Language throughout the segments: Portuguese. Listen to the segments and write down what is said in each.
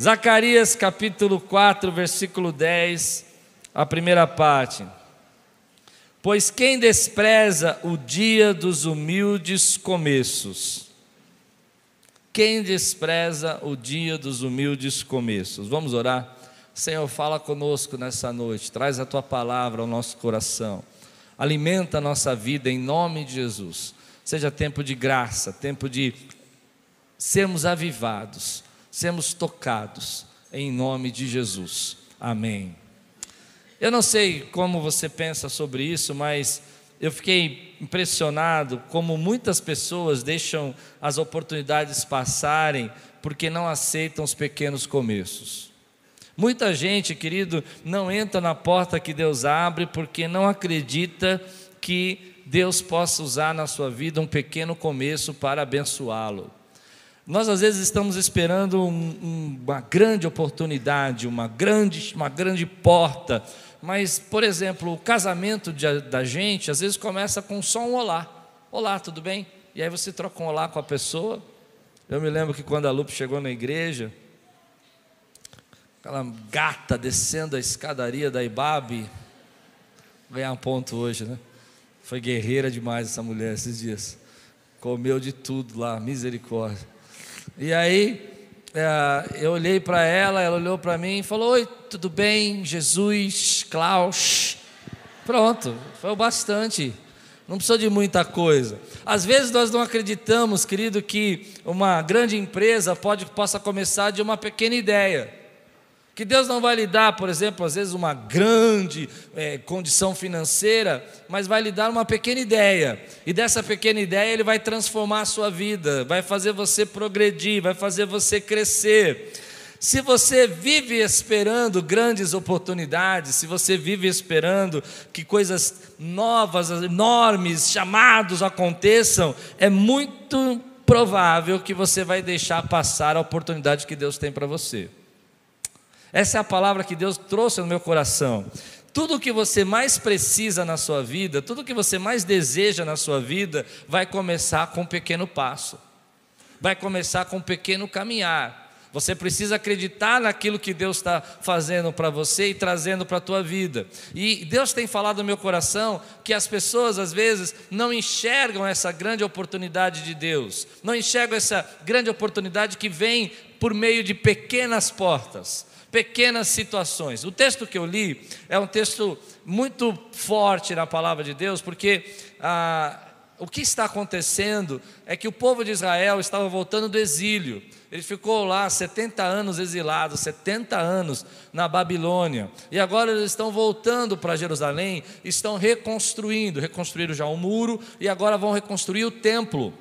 Zacarias capítulo 4, versículo 10, a primeira parte. Pois quem despreza o dia dos humildes começos? Quem despreza o dia dos humildes começos? Vamos orar? Senhor, fala conosco nessa noite, traz a tua palavra ao nosso coração, alimenta a nossa vida em nome de Jesus. Seja tempo de graça, tempo de sermos avivados sermos tocados em nome de Jesus. Amém. Eu não sei como você pensa sobre isso, mas eu fiquei impressionado como muitas pessoas deixam as oportunidades passarem porque não aceitam os pequenos começos. Muita gente, querido, não entra na porta que Deus abre porque não acredita que Deus possa usar na sua vida um pequeno começo para abençoá-lo. Nós às vezes estamos esperando um, uma grande oportunidade, uma grande, uma grande porta, mas, por exemplo, o casamento de, da gente às vezes começa com só um olá. Olá, tudo bem? E aí você troca um olá com a pessoa. Eu me lembro que quando a Lupe chegou na igreja, aquela gata descendo a escadaria da Ibabe, ganhar um ponto hoje, né? Foi guerreira demais essa mulher esses dias. Comeu de tudo lá, misericórdia. E aí é, eu olhei para ela, ela olhou para mim e falou: Oi, tudo bem? Jesus, Klaus. Pronto, foi o bastante. Não precisou de muita coisa. Às vezes nós não acreditamos, querido, que uma grande empresa pode, possa começar de uma pequena ideia. Que Deus não vai lhe dar, por exemplo, às vezes uma grande é, condição financeira, mas vai lhe dar uma pequena ideia. E dessa pequena ideia Ele vai transformar a sua vida, vai fazer você progredir, vai fazer você crescer. Se você vive esperando grandes oportunidades, se você vive esperando que coisas novas, enormes, chamados aconteçam, é muito provável que você vai deixar passar a oportunidade que Deus tem para você. Essa é a palavra que Deus trouxe no meu coração. Tudo o que você mais precisa na sua vida, tudo o que você mais deseja na sua vida, vai começar com um pequeno passo, vai começar com um pequeno caminhar. Você precisa acreditar naquilo que Deus está fazendo para você e trazendo para a tua vida. E Deus tem falado no meu coração que as pessoas às vezes não enxergam essa grande oportunidade de Deus, não enxergam essa grande oportunidade que vem por meio de pequenas portas pequenas situações. O texto que eu li é um texto muito forte na palavra de Deus, porque ah, o que está acontecendo é que o povo de Israel estava voltando do exílio. Ele ficou lá 70 anos exilado, 70 anos na Babilônia. E agora eles estão voltando para Jerusalém, estão reconstruindo, reconstruíram já o muro e agora vão reconstruir o templo.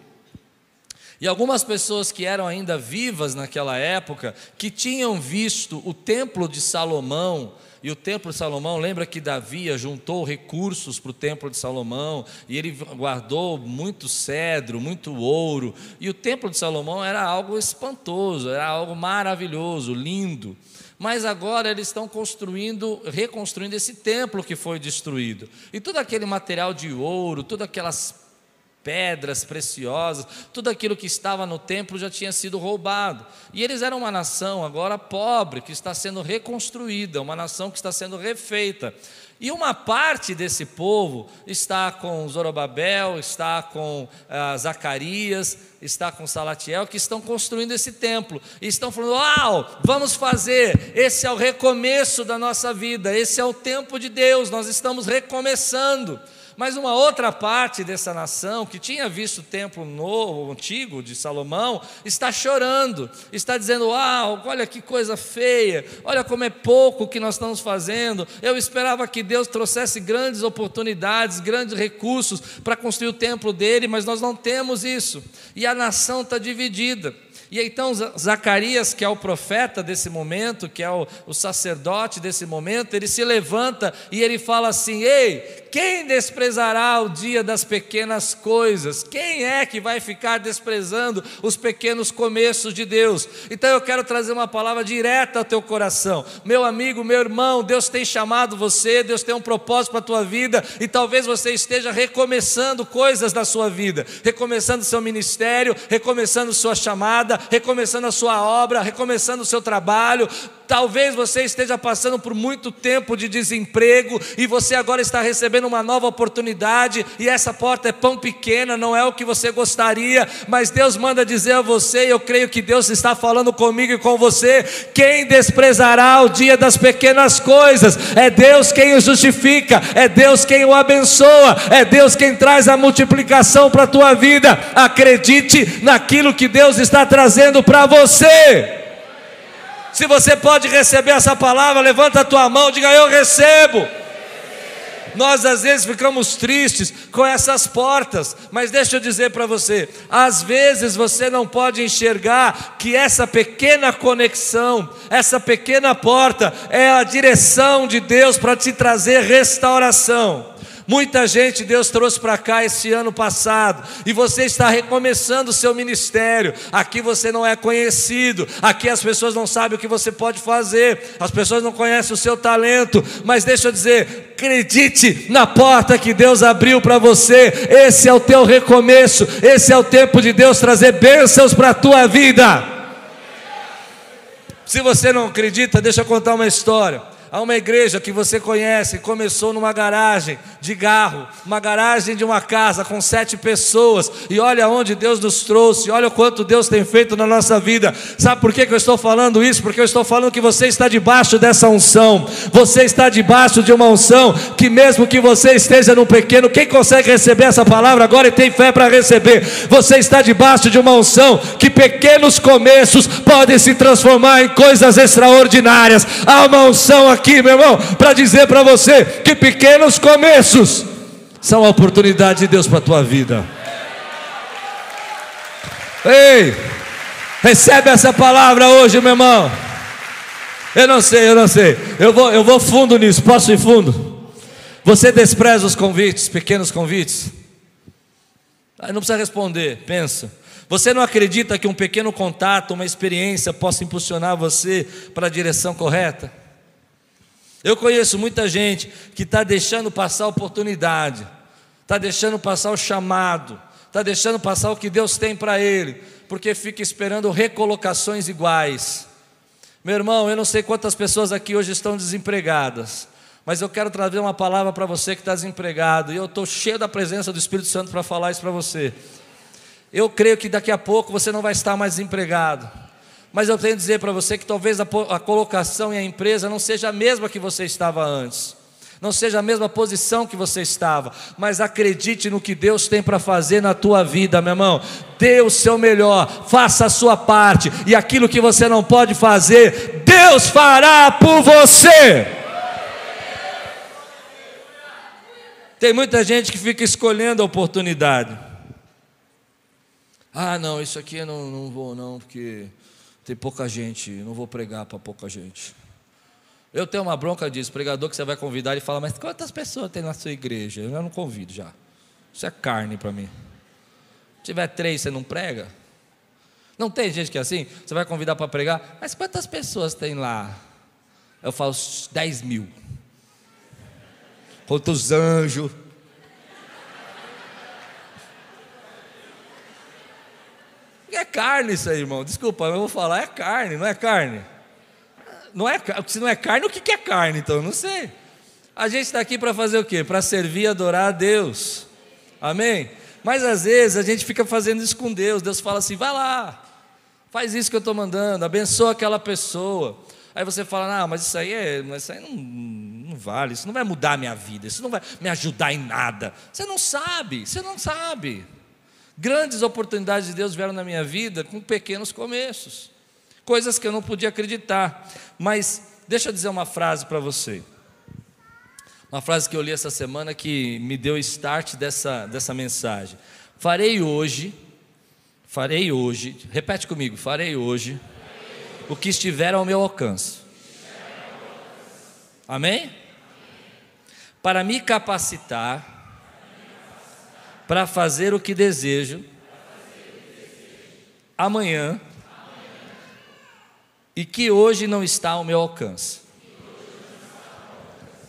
E algumas pessoas que eram ainda vivas naquela época, que tinham visto o templo de Salomão, e o templo de Salomão, lembra que Davi juntou recursos para o templo de Salomão, e ele guardou muito cedro, muito ouro, e o templo de Salomão era algo espantoso, era algo maravilhoso, lindo. Mas agora eles estão construindo, reconstruindo esse templo que foi destruído. E todo aquele material de ouro, todas aquelas pedras preciosas, tudo aquilo que estava no templo já tinha sido roubado. E eles eram uma nação agora pobre, que está sendo reconstruída, uma nação que está sendo refeita. E uma parte desse povo está com Zorobabel, está com ah, Zacarias, está com Salatiel, que estão construindo esse templo. E estão falando: Uau, vamos fazer. Esse é o recomeço da nossa vida, esse é o tempo de Deus, nós estamos recomeçando. Mas uma outra parte dessa nação, que tinha visto o templo novo, antigo de Salomão, está chorando, está dizendo: Uau, olha que coisa feia, olha como é pouco que nós estamos fazendo. Eu esperava que Deus trouxesse grandes oportunidades, grandes recursos para construir o templo dele, mas nós não temos isso. E a nação está dividida. E então Zacarias, que é o profeta desse momento, que é o, o, sacerdote desse momento, ele se levanta e ele fala assim: Ei, Quem desprezará o dia das pequenas coisas? Quem é que vai ficar desprezando os pequenos começos de Deus? Então eu quero trazer uma palavra direta ao teu coração. Meu amigo, meu irmão, Deus tem chamado você, Deus tem um propósito para a tua vida e talvez você esteja recomeçando coisas da sua vida, recomeçando seu ministério, recomeçando sua chamada, recomeçando a sua obra, recomeçando o seu trabalho. Talvez você esteja passando por muito tempo de desemprego e você agora está recebendo uma nova oportunidade e essa porta é pão pequena, não é o que você gostaria, mas Deus manda dizer a você, e eu creio que Deus está falando comigo e com você: quem desprezará o dia das pequenas coisas? É Deus quem o justifica, é Deus quem o abençoa, é Deus quem traz a multiplicação para a tua vida. Acredite naquilo que Deus está trazendo para você. Se você pode receber essa palavra, levanta a tua mão, diga eu recebo. Nós às vezes ficamos tristes com essas portas, mas deixa eu dizer para você: às vezes você não pode enxergar que essa pequena conexão, essa pequena porta, é a direção de Deus para te trazer restauração. Muita gente Deus trouxe para cá esse ano passado, e você está recomeçando o seu ministério. Aqui você não é conhecido, aqui as pessoas não sabem o que você pode fazer, as pessoas não conhecem o seu talento, mas deixa eu dizer, acredite na porta que Deus abriu para você. Esse é o teu recomeço, esse é o tempo de Deus trazer bênçãos para a tua vida. Se você não acredita, deixa eu contar uma história. Há uma igreja que você conhece, começou numa garagem de garro, uma garagem de uma casa com sete pessoas, e olha onde Deus nos trouxe, olha o quanto Deus tem feito na nossa vida. Sabe por que, que eu estou falando isso? Porque eu estou falando que você está debaixo dessa unção, você está debaixo de uma unção que, mesmo que você esteja no pequeno, quem consegue receber essa palavra agora e tem fé para receber, você está debaixo de uma unção que pequenos começos podem se transformar em coisas extraordinárias. Há uma unção aqui aqui, meu irmão, para dizer para você que pequenos começos são a oportunidade de Deus para a tua vida. Ei, recebe essa palavra hoje, meu irmão. Eu não sei, eu não sei. Eu vou, eu vou fundo nisso. Posso ir fundo? Você despreza os convites, pequenos convites? Não precisa responder, pensa. Você não acredita que um pequeno contato, uma experiência possa impulsionar você para a direção correta? Eu conheço muita gente que está deixando passar a oportunidade, está deixando passar o chamado, está deixando passar o que Deus tem para ele, porque fica esperando recolocações iguais. Meu irmão, eu não sei quantas pessoas aqui hoje estão desempregadas, mas eu quero trazer uma palavra para você que está desempregado, e eu estou cheio da presença do Espírito Santo para falar isso para você. Eu creio que daqui a pouco você não vai estar mais desempregado. Mas eu tenho dizer para você que talvez a, a colocação em a empresa não seja a mesma que você estava antes não seja a mesma posição que você estava, mas acredite no que Deus tem para fazer na tua vida, meu irmão. Dê o seu melhor, faça a sua parte, e aquilo que você não pode fazer, Deus fará por você. Tem muita gente que fica escolhendo a oportunidade. Ah, não, isso aqui eu não, não vou, não, porque tem pouca gente, não vou pregar para pouca gente. Eu tenho uma bronca disso, pregador que você vai convidar e fala, mas quantas pessoas tem na sua igreja? Eu não convido já. Isso é carne para mim. Se tiver três, você não prega? Não tem gente que é assim? Você vai convidar para pregar, mas quantas pessoas tem lá? Eu falo, 10 mil. Quantos anjos? Carne isso aí, irmão. Desculpa, eu vou falar, é carne, não é carne? Não é, se não é carne, o que é carne então? Não sei. A gente está aqui para fazer o quê? Para servir e adorar a Deus. Amém? Mas às vezes a gente fica fazendo isso com Deus. Deus fala assim: vai lá, faz isso que eu estou mandando, abençoa aquela pessoa. Aí você fala: ah, mas isso aí, é, isso aí não, não vale, isso não vai mudar a minha vida, isso não vai me ajudar em nada. Você não sabe, você não sabe. Grandes oportunidades de Deus vieram na minha vida com pequenos começos, coisas que eu não podia acreditar. Mas deixa eu dizer uma frase para você. Uma frase que eu li essa semana que me deu start dessa, dessa mensagem. Farei hoje, farei hoje, repete comigo, farei hoje o que estiver ao meu alcance. Amém? para me capacitar para fazer o que desejo amanhã e que hoje não está ao meu alcance.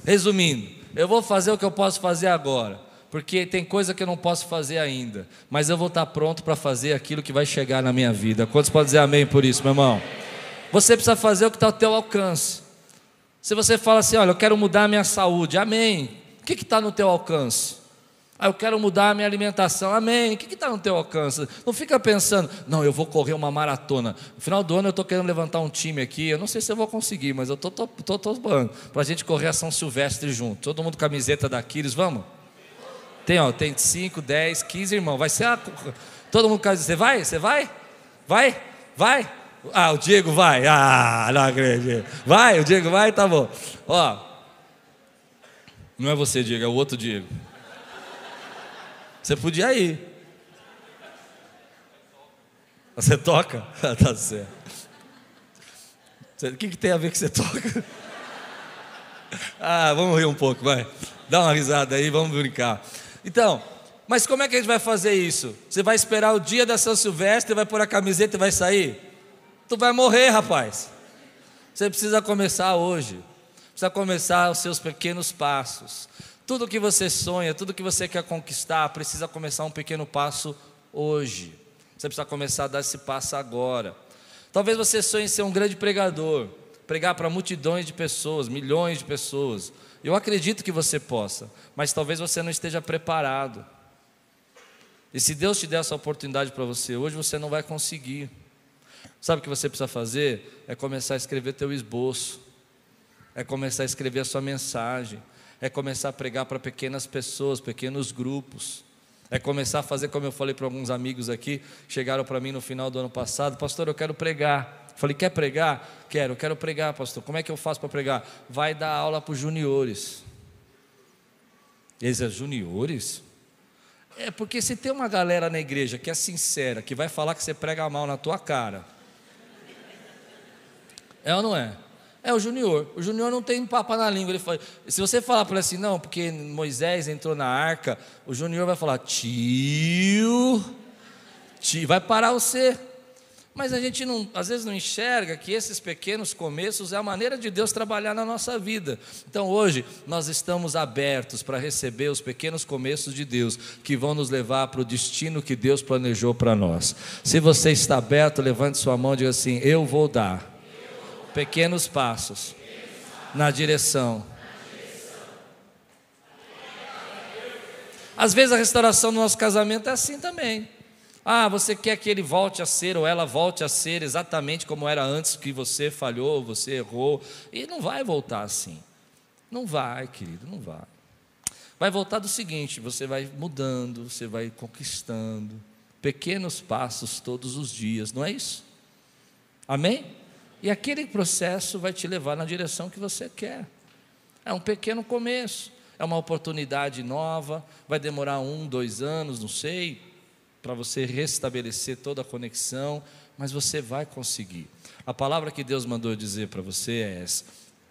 Resumindo, eu vou fazer o que eu posso fazer agora, porque tem coisa que eu não posso fazer ainda, mas eu vou estar pronto para fazer aquilo que vai chegar na minha vida. Quantos podem dizer amém por isso, meu irmão? Você precisa fazer o que está ao teu alcance. Se você fala assim, olha, eu quero mudar a minha saúde, amém. O que está no teu alcance? Ah, eu quero mudar a minha alimentação. Amém. O que está no teu alcance? Não fica pensando, não, eu vou correr uma maratona. No final do ano eu estou querendo levantar um time aqui. Eu não sei se eu vou conseguir, mas eu estou topando para a gente correr a São Silvestre junto. Todo mundo camiseta da Aquiles, vamos? Tem, ó, tem 5, 10, 15 irmãos. Vai ser a... Todo mundo quer Você vai? Você vai? Vai? Vai? Ah, o Diego vai. Ah, não acredito. Vai, o Diego vai, tá bom. Ó, não é você, Diego, é o outro Diego. Você podia ir. Você toca? tá certo. O que, que tem a ver que você toca? ah, vamos rir um pouco, vai. Dá uma risada aí, vamos brincar. Então, mas como é que a gente vai fazer isso? Você vai esperar o dia da São Silvestre, vai pôr a camiseta e vai sair? Tu vai morrer, rapaz. Você precisa começar hoje. Precisa começar os seus pequenos passos. Tudo que você sonha, tudo que você quer conquistar, precisa começar um pequeno passo hoje. Você precisa começar a dar esse passo agora. Talvez você sonhe ser um grande pregador, pregar para multidões de pessoas, milhões de pessoas. Eu acredito que você possa, mas talvez você não esteja preparado. E se Deus te der essa oportunidade para você hoje, você não vai conseguir. Sabe o que você precisa fazer? É começar a escrever teu esboço. É começar a escrever a sua mensagem é começar a pregar para pequenas pessoas, pequenos grupos. É começar a fazer como eu falei para alguns amigos aqui, chegaram para mim no final do ano passado, pastor, eu quero pregar. Falei, quer pregar? Quero, quero pregar, pastor. Como é que eu faço para pregar? Vai dar aula para os juniores. Eles dizem, juniores? É porque se tem uma galera na igreja que é sincera, que vai falar que você prega mal na tua cara. É ou não é? É o Junior. O Junior não tem papo na língua. Ele fala, se você falar para ele assim, não, porque Moisés entrou na arca, o Junior vai falar, tio, tio, vai parar você. Mas a gente não, às vezes não enxerga que esses pequenos começos é a maneira de Deus trabalhar na nossa vida. Então hoje nós estamos abertos para receber os pequenos começos de Deus que vão nos levar para o destino que Deus planejou para nós. Se você está aberto, levante sua mão e diga assim: Eu vou dar pequenos passos na direção. Às vezes a restauração do nosso casamento é assim também. Ah, você quer que ele volte a ser ou ela volte a ser exatamente como era antes que você falhou, você errou, e não vai voltar assim. Não vai, querido, não vai. Vai voltar do seguinte: você vai mudando, você vai conquistando, pequenos passos todos os dias, não é isso? Amém? E aquele processo vai te levar na direção que você quer. É um pequeno começo, é uma oportunidade nova, vai demorar um, dois anos, não sei, para você restabelecer toda a conexão, mas você vai conseguir. A palavra que Deus mandou dizer para você é essa: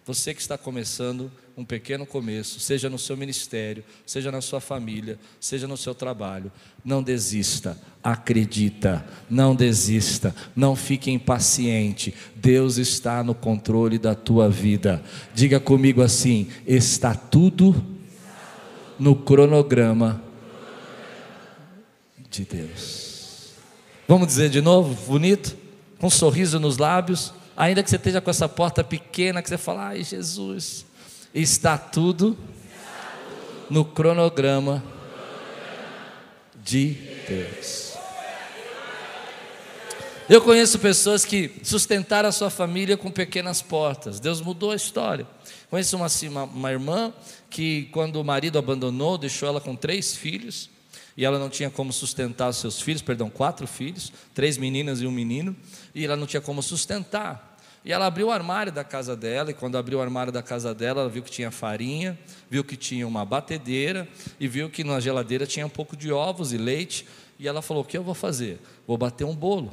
você que está começando um pequeno começo, seja no seu ministério, seja na sua família, seja no seu trabalho, não desista, acredita, não desista, não fique impaciente. Deus está no controle da tua vida. Diga comigo assim: está tudo no cronograma de Deus. Vamos dizer de novo, bonito, com um sorriso nos lábios. Ainda que você esteja com essa porta pequena, que você fala, ai Jesus, está tudo no cronograma de Deus. Eu conheço pessoas que sustentaram a sua família com pequenas portas. Deus mudou a história. Conheço uma, uma, uma, irmã que, quando o marido abandonou, deixou ela com três filhos. E ela não tinha como sustentar seus filhos, perdão, quatro filhos, três meninas e um menino. E ela não tinha como sustentar. E ela abriu o armário da casa dela, e quando abriu o armário da casa dela, ela viu que tinha farinha, viu que tinha uma batedeira, e viu que na geladeira tinha um pouco de ovos e leite. E ela falou: O que eu vou fazer? Vou bater um bolo.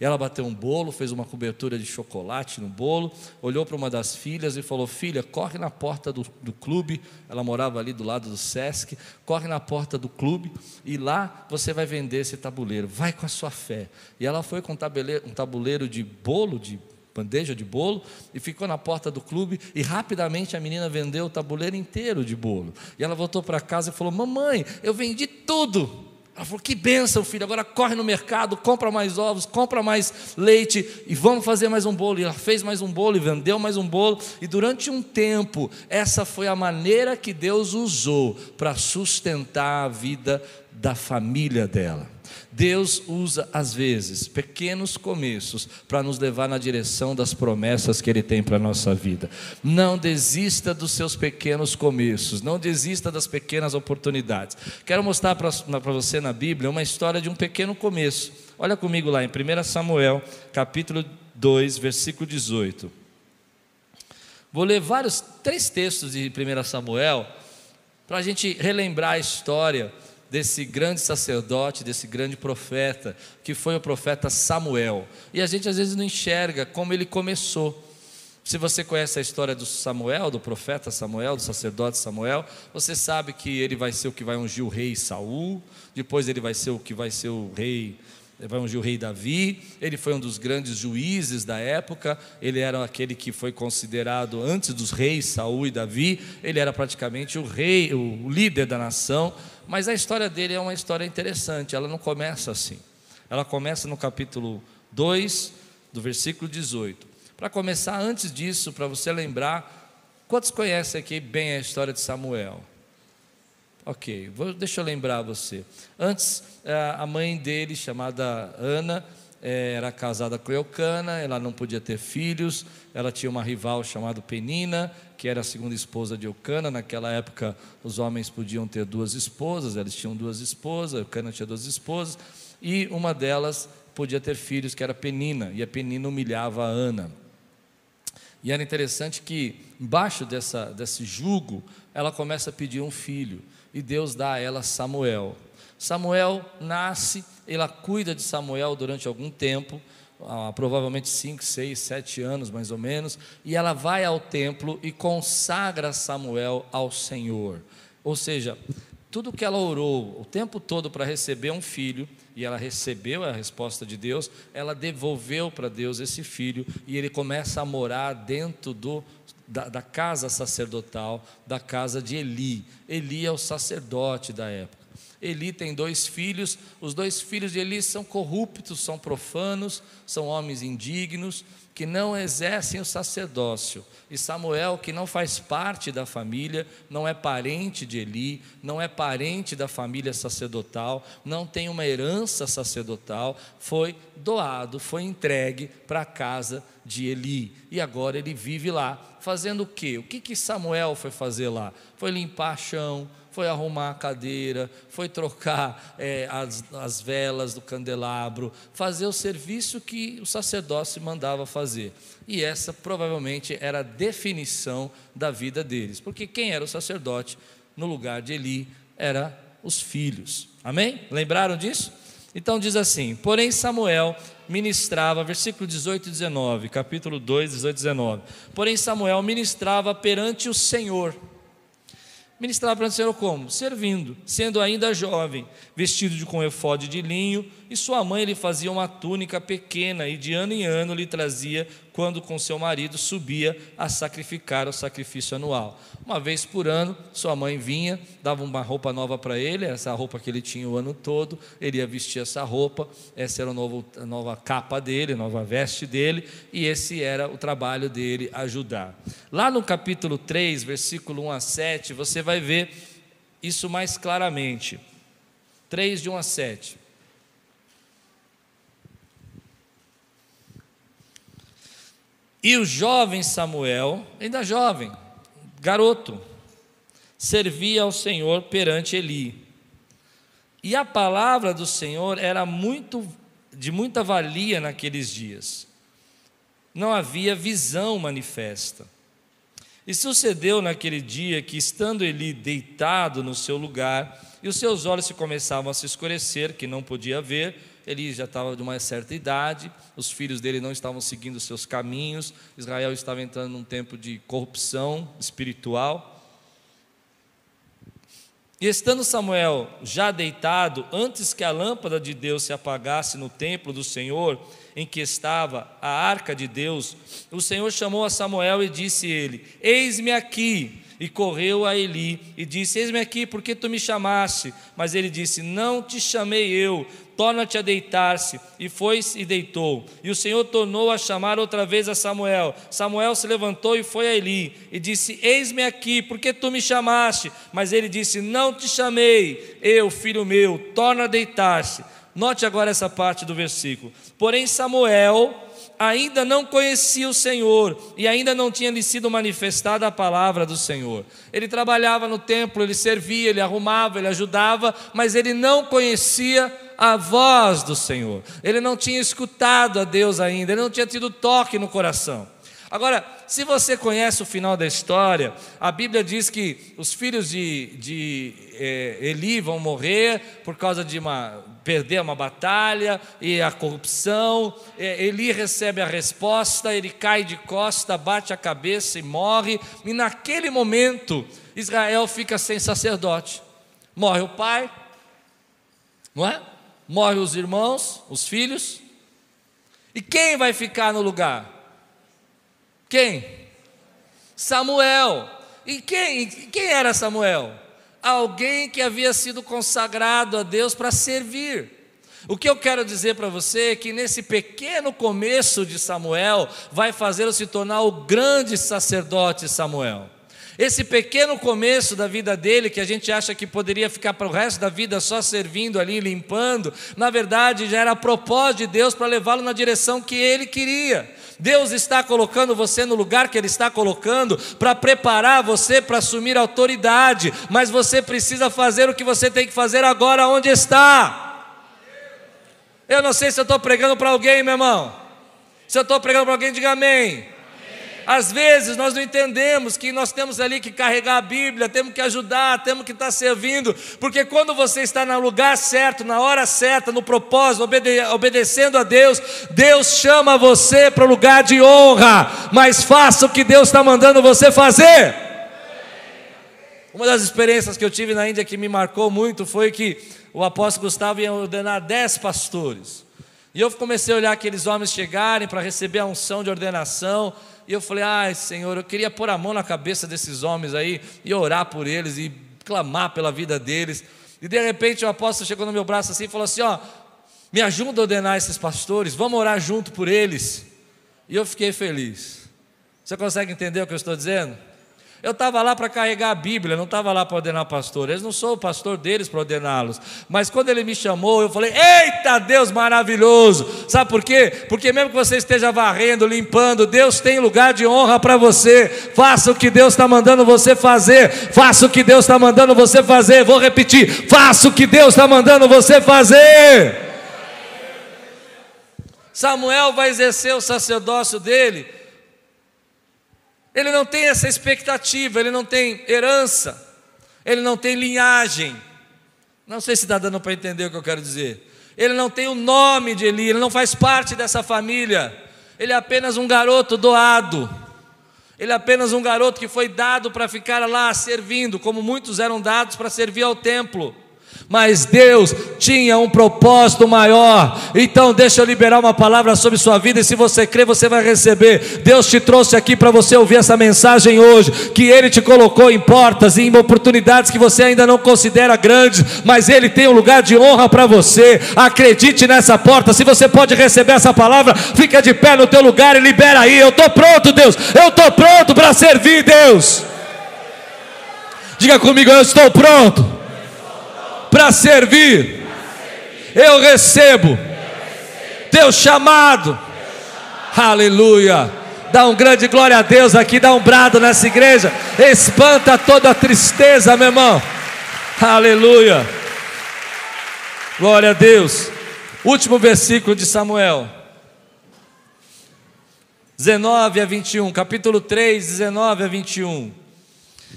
E ela bateu um bolo, fez uma cobertura de chocolate no bolo, olhou para uma das filhas e falou: Filha, corre na porta do, do clube. Ela morava ali do lado do Sesc. Corre na porta do clube e lá você vai vender esse tabuleiro. Vai com a sua fé. E ela foi com um tabuleiro, um tabuleiro de bolo, de bandeja de bolo, e ficou na porta do clube. E rapidamente a menina vendeu o tabuleiro inteiro de bolo. E ela voltou para casa e falou: Mamãe, eu vendi tudo. Ela falou: Que benção, filho. Agora corre no mercado, compra mais ovos, compra mais leite e vamos fazer mais um bolo. E ela fez mais um bolo e vendeu mais um bolo. E durante um tempo, essa foi a maneira que Deus usou para sustentar a vida da família dela. Deus usa, às vezes, pequenos começos para nos levar na direção das promessas que Ele tem para a nossa vida. Não desista dos seus pequenos começos, não desista das pequenas oportunidades. Quero mostrar para você na Bíblia uma história de um pequeno começo. Olha comigo lá em 1 Samuel, capítulo 2, versículo 18. Vou ler vários, três textos de 1 Samuel, para a gente relembrar a história desse grande sacerdote, desse grande profeta, que foi o profeta Samuel. E a gente às vezes não enxerga como ele começou. Se você conhece a história do Samuel, do profeta Samuel, do sacerdote Samuel, você sabe que ele vai ser o que vai ungir o rei Saul, depois ele vai ser o que vai ser o rei vai ungir o rei Davi, ele foi um dos grandes juízes da época, ele era aquele que foi considerado antes dos reis Saul e Davi, ele era praticamente o rei, o líder da nação, mas a história dele é uma história interessante, ela não começa assim. Ela começa no capítulo 2, do versículo 18. Para começar, antes disso, para você lembrar, quantos conhecem aqui bem a história de Samuel? Ok, vou, deixa eu lembrar você. Antes, eh, a mãe dele, chamada Ana, era casada com Eucana, ela não podia ter filhos, ela tinha uma rival chamada Penina, que era a segunda esposa de Eucana. Naquela época, os homens podiam ter duas esposas, eles tinham duas esposas, Eucana tinha duas esposas, e uma delas podia ter filhos, que era Penina, e a Penina humilhava a Ana. E era interessante que, embaixo dessa, desse jugo, ela começa a pedir um filho, e Deus dá a ela Samuel. Samuel nasce, ela cuida de Samuel durante algum tempo, ah, provavelmente 5, 6, 7 anos mais ou menos, e ela vai ao templo e consagra Samuel ao Senhor. Ou seja, tudo que ela orou o tempo todo para receber um filho, e ela recebeu a resposta de Deus, ela devolveu para Deus esse filho, e ele começa a morar dentro do, da, da casa sacerdotal, da casa de Eli. Eli é o sacerdote da época. Eli tem dois filhos, os dois filhos de Eli são corruptos, são profanos, são homens indignos, que não exercem o sacerdócio. E Samuel, que não faz parte da família, não é parente de Eli, não é parente da família sacerdotal, não tem uma herança sacerdotal, foi doado, foi entregue para a casa de Eli. E agora ele vive lá, fazendo o quê? O que, que Samuel foi fazer lá? Foi limpar chão, foi arrumar a cadeira, foi trocar é, as, as velas do candelabro, fazer o serviço que o sacerdócio mandava fazer. E essa provavelmente era a definição da vida deles, porque quem era o sacerdote no lugar de Eli era os filhos. Amém? Lembraram disso? Então diz assim: Porém, Samuel ministrava, versículo 18 e 19, capítulo 2, 18 e 19. Porém, Samuel ministrava perante o Senhor Ministrava para o Senhor como? Servindo, sendo ainda jovem, vestido de com efode de linho, e sua mãe lhe fazia uma túnica pequena, e de ano em ano lhe trazia, quando com seu marido subia a sacrificar o sacrifício anual. Uma vez por ano, sua mãe vinha, dava uma roupa nova para ele, essa roupa que ele tinha o ano todo, ele ia vestir essa roupa, essa era a nova, a nova capa dele, a nova veste dele, e esse era o trabalho dele ajudar. Lá no capítulo 3, versículo 1 a 7, você vai ver isso mais claramente. 3 de 1 a 7. E o jovem Samuel, ainda jovem, garoto, servia ao Senhor perante Eli. E a palavra do Senhor era muito de muita valia naqueles dias. Não havia visão manifesta. E sucedeu naquele dia que, estando Eli deitado no seu lugar, e os seus olhos se começavam a se escurecer, que não podia ver, Eli já estava de uma certa idade, os filhos dele não estavam seguindo seus caminhos, Israel estava entrando num tempo de corrupção espiritual. E estando Samuel já deitado, antes que a lâmpada de Deus se apagasse no templo do Senhor, em que estava a arca de Deus, o Senhor chamou a Samuel e disse ele: Eis-me aqui. E correu a Eli e disse: Eis-me aqui, porque tu me chamaste? Mas ele disse: Não te chamei eu, torna-te a deitar-se. E foi e deitou. E o Senhor tornou a chamar outra vez a Samuel. Samuel se levantou e foi a Eli e disse: Eis-me aqui, porque tu me chamaste? Mas ele disse: Não te chamei, eu, filho meu, torna a deitar-se. Note agora essa parte do versículo. Porém, Samuel ainda não conhecia o Senhor e ainda não tinha lhe sido manifestada a palavra do Senhor. Ele trabalhava no templo, ele servia, ele arrumava, ele ajudava, mas ele não conhecia a voz do Senhor. Ele não tinha escutado a Deus ainda, ele não tinha tido toque no coração. Agora, se você conhece o final da história, a Bíblia diz que os filhos de, de eh, Eli vão morrer por causa de uma perder uma batalha e a corrupção. Eh, Eli recebe a resposta, ele cai de costa, bate a cabeça e morre. E naquele momento, Israel fica sem sacerdote. Morre o pai, não é? morrem os irmãos, os filhos. E quem vai ficar no lugar? Quem? Samuel. E quem, quem era Samuel? Alguém que havia sido consagrado a Deus para servir. O que eu quero dizer para você é que nesse pequeno começo de Samuel vai fazê-lo se tornar o grande sacerdote Samuel. Esse pequeno começo da vida dele, que a gente acha que poderia ficar para o resto da vida só servindo ali, limpando, na verdade já era a propósito de Deus para levá-lo na direção que ele queria. Deus está colocando você no lugar que Ele está colocando para preparar você para assumir autoridade, mas você precisa fazer o que você tem que fazer agora onde está. Eu não sei se eu estou pregando para alguém, meu irmão. Se eu estou pregando para alguém, diga amém. Às vezes nós não entendemos que nós temos ali que carregar a Bíblia, temos que ajudar, temos que estar servindo, porque quando você está no lugar certo, na hora certa, no propósito, obede obedecendo a Deus, Deus chama você para o lugar de honra, mas faça o que Deus está mandando você fazer. Uma das experiências que eu tive na Índia que me marcou muito foi que o apóstolo Gustavo ia ordenar dez pastores. E eu comecei a olhar aqueles homens chegarem para receber a unção de ordenação. E eu falei, ai Senhor, eu queria pôr a mão na cabeça desses homens aí e orar por eles e clamar pela vida deles. E de repente o apóstolo chegou no meu braço assim e falou assim: Ó, me ajuda a ordenar esses pastores, vamos orar junto por eles. E eu fiquei feliz. Você consegue entender o que eu estou dizendo? Eu estava lá para carregar a Bíblia, não estava lá para ordenar pastor. Eles não sou o pastor deles para ordená-los. Mas quando ele me chamou, eu falei: Eita Deus maravilhoso! Sabe por quê? Porque mesmo que você esteja varrendo, limpando, Deus tem lugar de honra para você. Faça o que Deus está mandando você fazer. Faça o que Deus está mandando você fazer. Vou repetir: faça o que Deus está mandando você fazer. Samuel vai exercer o sacerdócio dele ele não tem essa expectativa, ele não tem herança, ele não tem linhagem. Não sei se está dando para entender o que eu quero dizer. Ele não tem o nome de Eli, ele não faz parte dessa família. Ele é apenas um garoto doado. Ele é apenas um garoto que foi dado para ficar lá servindo, como muitos eram dados para servir ao templo mas Deus tinha um propósito maior. Então, deixa eu liberar uma palavra sobre sua vida, e se você crê, você vai receber. Deus te trouxe aqui para você ouvir essa mensagem hoje, que Ele te colocou em portas e em oportunidades que você ainda não considera grandes, mas Ele tem um lugar de honra para você. Acredite nessa porta. Se você pode receber essa palavra, fica de pé no teu lugar e libera aí. Eu estou pronto, Deus. Eu estou pronto para servir, Deus. Diga comigo, eu estou pronto para servir. Eu recebo teu chamado. Aleluia. Dá um grande glória a Deus aqui, dá um brado nessa igreja. Espanta toda a tristeza, meu irmão. Aleluia. Glória a Deus. Último versículo de Samuel. 19 a 21, capítulo 3, 19 a 21.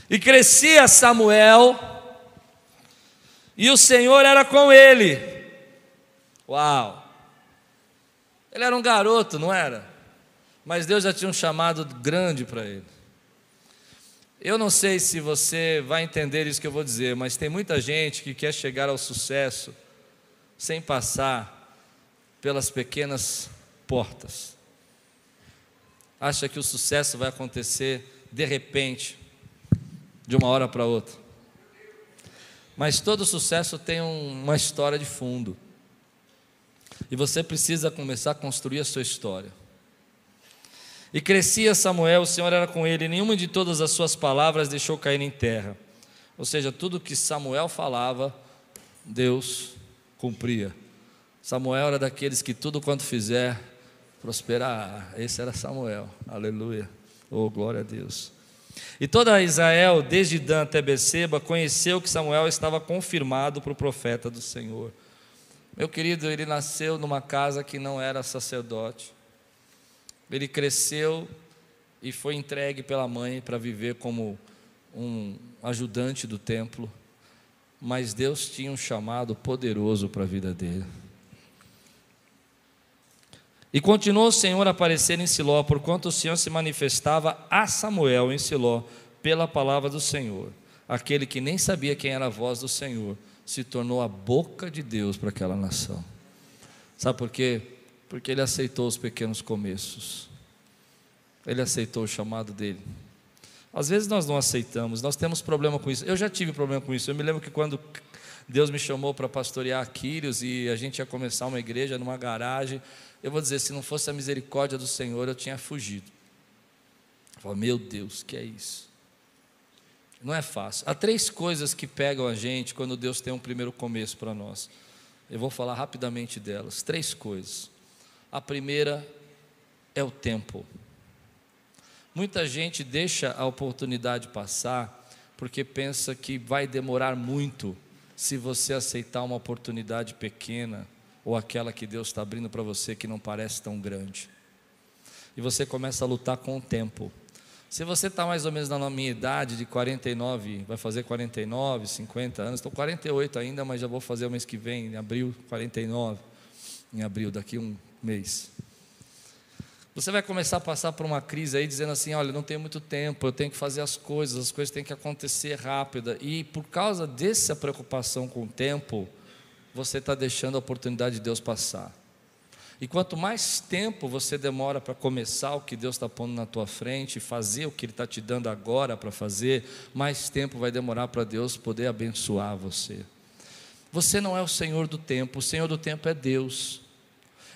E crescia Samuel e o Senhor era com ele. Uau! Ele era um garoto, não era? Mas Deus já tinha um chamado grande para ele. Eu não sei se você vai entender isso que eu vou dizer, mas tem muita gente que quer chegar ao sucesso sem passar pelas pequenas portas. Acha que o sucesso vai acontecer de repente, de uma hora para outra. Mas todo sucesso tem uma história de fundo. E você precisa começar a construir a sua história. E crescia Samuel, o Senhor era com ele, e nenhuma de todas as suas palavras deixou cair em terra. Ou seja, tudo que Samuel falava, Deus cumpria. Samuel era daqueles que tudo quanto fizer prosperará. Esse era Samuel. Aleluia. Oh, glória a Deus. E toda Israel, desde Dan até Beceba, conheceu que Samuel estava confirmado para o profeta do Senhor. Meu querido, ele nasceu numa casa que não era sacerdote. Ele cresceu e foi entregue pela mãe para viver como um ajudante do templo. Mas Deus tinha um chamado poderoso para a vida dele. E continuou o Senhor a aparecer em Siló, porquanto o Senhor se manifestava a Samuel em Siló, pela palavra do Senhor. Aquele que nem sabia quem era a voz do Senhor, se tornou a boca de Deus para aquela nação. Sabe por quê? Porque ele aceitou os pequenos começos. Ele aceitou o chamado dele. Às vezes nós não aceitamos, nós temos problema com isso. Eu já tive problema com isso. Eu me lembro que quando Deus me chamou para pastorear Aquírios e a gente ia começar uma igreja numa garagem, eu vou dizer, se não fosse a misericórdia do Senhor, eu tinha fugido. Eu falo, meu Deus, que é isso? Não é fácil. Há três coisas que pegam a gente quando Deus tem um primeiro começo para nós. Eu vou falar rapidamente delas. Três coisas. A primeira é o tempo. Muita gente deixa a oportunidade passar porque pensa que vai demorar muito se você aceitar uma oportunidade pequena ou aquela que Deus está abrindo para você que não parece tão grande. E você começa a lutar com o tempo. Se você está mais ou menos na minha idade, de 49, vai fazer 49, 50 anos, estou 48 ainda, mas já vou fazer o mês que vem, em abril, 49, em abril, daqui um mês. Você vai começar a passar por uma crise aí dizendo assim: olha, não tenho muito tempo, eu tenho que fazer as coisas, as coisas têm que acontecer rápida. E por causa dessa preocupação com o tempo, você está deixando a oportunidade de Deus passar. E quanto mais tempo você demora para começar o que Deus está pondo na tua frente, fazer o que Ele está te dando agora para fazer, mais tempo vai demorar para Deus poder abençoar você. Você não é o Senhor do tempo, o Senhor do tempo é Deus.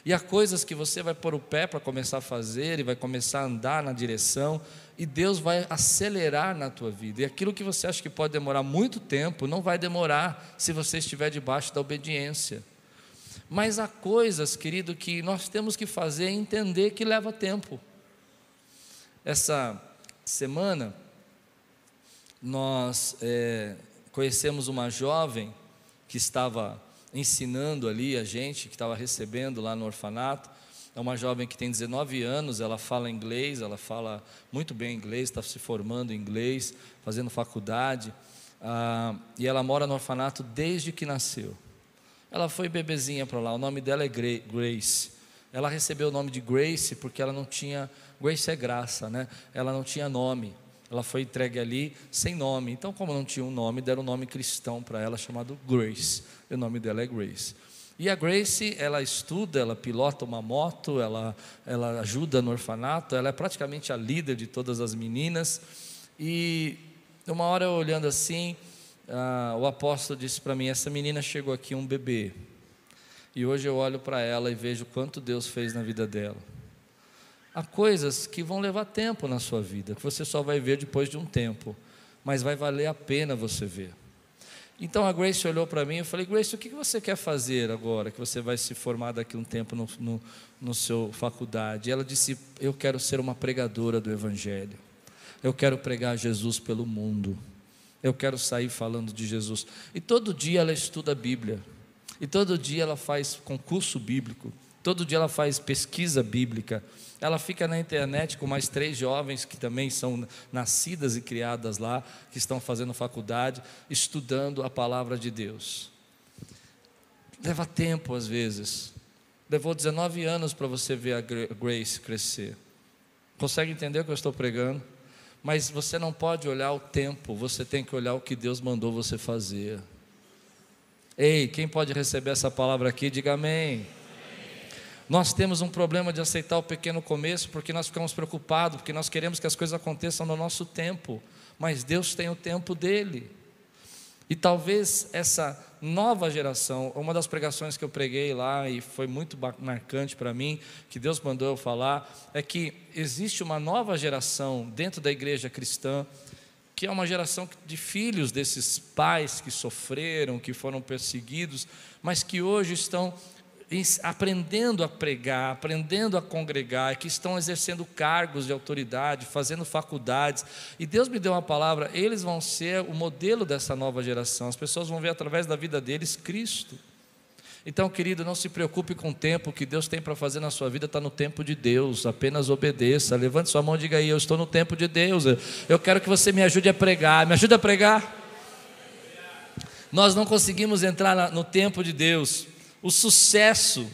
E há coisas que você vai pôr o pé para começar a fazer e vai começar a andar na direção, e Deus vai acelerar na tua vida. E aquilo que você acha que pode demorar muito tempo, não vai demorar se você estiver debaixo da obediência. Mas há coisas, querido, que nós temos que fazer e entender que leva tempo. Essa semana, nós é, conhecemos uma jovem que estava ensinando ali a gente, que estava recebendo lá no orfanato. É uma jovem que tem 19 anos, ela fala inglês, ela fala muito bem inglês, está se formando em inglês, fazendo faculdade, ah, e ela mora no orfanato desde que nasceu. Ela foi bebezinha para lá, o nome dela é Grace. Ela recebeu o nome de Grace porque ela não tinha, Grace é graça, né? Ela não tinha nome. Ela foi entregue ali sem nome. Então, como não tinha um nome, deram um nome cristão para ela chamado Grace. E o nome dela é Grace. E a Grace, ela estuda, ela pilota uma moto, ela, ela ajuda no orfanato, ela é praticamente a líder de todas as meninas. E uma hora eu olhando assim, ah, o apóstolo disse para mim: Essa menina chegou aqui um bebê. E hoje eu olho para ela e vejo quanto Deus fez na vida dela. Há coisas que vão levar tempo na sua vida, que você só vai ver depois de um tempo, mas vai valer a pena você ver. Então a Grace olhou para mim e falei, Grace, o que você quer fazer agora que você vai se formar daqui um tempo no, no, no seu faculdade? E ela disse, eu quero ser uma pregadora do Evangelho. Eu quero pregar Jesus pelo mundo. Eu quero sair falando de Jesus. E todo dia ela estuda a Bíblia. E todo dia ela faz concurso bíblico. Todo dia ela faz pesquisa bíblica. Ela fica na internet com mais três jovens que também são nascidas e criadas lá, que estão fazendo faculdade, estudando a palavra de Deus. leva tempo às vezes. Levou 19 anos para você ver a Grace crescer. Consegue entender o que eu estou pregando? Mas você não pode olhar o tempo, você tem que olhar o que Deus mandou você fazer. Ei, quem pode receber essa palavra aqui, diga amém. Nós temos um problema de aceitar o pequeno começo porque nós ficamos preocupados, porque nós queremos que as coisas aconteçam no nosso tempo, mas Deus tem o tempo dele. E talvez essa nova geração, uma das pregações que eu preguei lá e foi muito marcante para mim, que Deus mandou eu falar, é que existe uma nova geração dentro da igreja cristã, que é uma geração de filhos desses pais que sofreram, que foram perseguidos, mas que hoje estão aprendendo a pregar, aprendendo a congregar, que estão exercendo cargos de autoridade, fazendo faculdades. E Deus me deu uma palavra, eles vão ser o modelo dessa nova geração. As pessoas vão ver através da vida deles Cristo. Então, querido, não se preocupe com o tempo que Deus tem para fazer na sua vida, está no tempo de Deus, apenas obedeça. Levante sua mão e diga aí: Eu estou no tempo de Deus. Eu quero que você me ajude a pregar. Me ajude a pregar? Nós não conseguimos entrar no tempo de Deus o sucesso